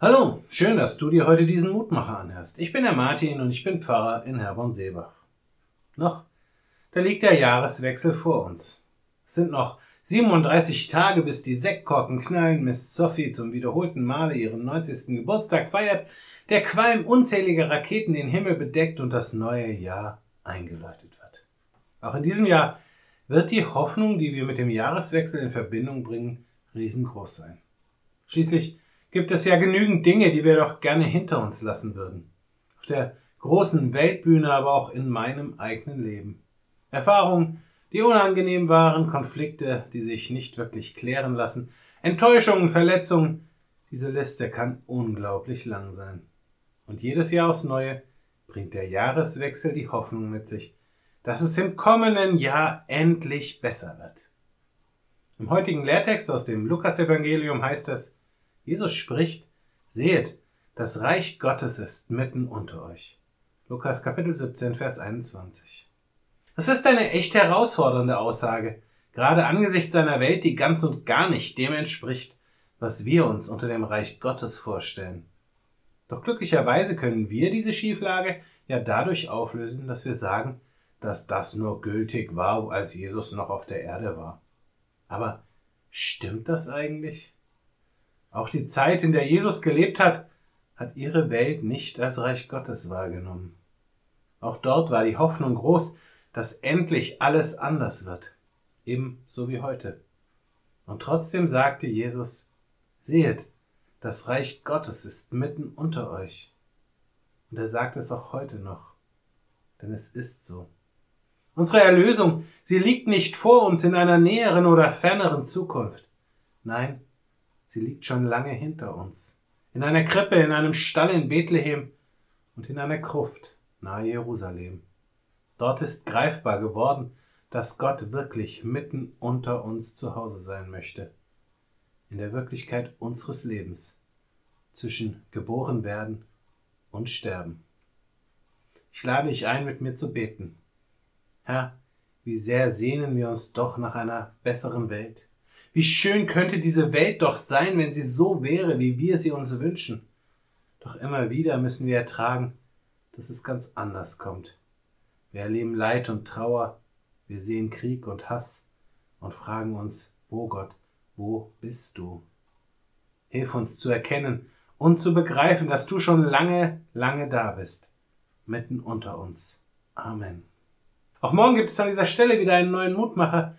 Hallo, schön, dass du dir heute diesen Mutmacher anhörst. Ich bin der Martin und ich bin Pfarrer in Herborn-Seebach. Noch, da liegt der Jahreswechsel vor uns. Es sind noch 37 Tage, bis die Sektkorken knallen, Miss Sophie zum wiederholten Male ihren 90. Geburtstag feiert, der Qualm unzähliger Raketen den Himmel bedeckt und das neue Jahr eingeläutet wird. Auch in diesem Jahr wird die Hoffnung, die wir mit dem Jahreswechsel in Verbindung bringen, riesengroß sein. Schließlich gibt es ja genügend Dinge, die wir doch gerne hinter uns lassen würden. Auf der großen Weltbühne, aber auch in meinem eigenen Leben. Erfahrungen, die unangenehm waren, Konflikte, die sich nicht wirklich klären lassen, Enttäuschungen, Verletzungen. Diese Liste kann unglaublich lang sein. Und jedes Jahr aufs Neue bringt der Jahreswechsel die Hoffnung mit sich, dass es im kommenden Jahr endlich besser wird. Im heutigen Lehrtext aus dem Lukasevangelium heißt es, Jesus spricht, seht, das Reich Gottes ist mitten unter euch. Lukas Kapitel 17, Vers 21. Das ist eine echt herausfordernde Aussage, gerade angesichts einer Welt, die ganz und gar nicht dem entspricht, was wir uns unter dem Reich Gottes vorstellen. Doch glücklicherweise können wir diese Schieflage ja dadurch auflösen, dass wir sagen, dass das nur gültig war, als Jesus noch auf der Erde war. Aber stimmt das eigentlich? Auch die Zeit, in der Jesus gelebt hat, hat ihre Welt nicht als Reich Gottes wahrgenommen. Auch dort war die Hoffnung groß, dass endlich alles anders wird, ebenso wie heute. Und trotzdem sagte Jesus, sehet, das Reich Gottes ist mitten unter euch. Und er sagt es auch heute noch, denn es ist so. Unsere Erlösung, sie liegt nicht vor uns in einer näheren oder ferneren Zukunft. Nein, Sie liegt schon lange hinter uns. In einer Krippe, in einem Stall in Bethlehem und in einer Gruft nahe Jerusalem. Dort ist greifbar geworden, dass Gott wirklich mitten unter uns zu Hause sein möchte. In der Wirklichkeit unseres Lebens. Zwischen geboren werden und sterben. Ich lade dich ein, mit mir zu beten. Herr, wie sehr sehnen wir uns doch nach einer besseren Welt wie schön könnte diese Welt doch sein, wenn sie so wäre, wie wir sie uns wünschen. Doch immer wieder müssen wir ertragen, dass es ganz anders kommt. Wir erleben Leid und Trauer, wir sehen Krieg und Hass und fragen uns, wo Gott, wo bist du? Hilf uns zu erkennen und zu begreifen, dass du schon lange, lange da bist, mitten unter uns. Amen. Auch morgen gibt es an dieser Stelle wieder einen neuen Mutmacher,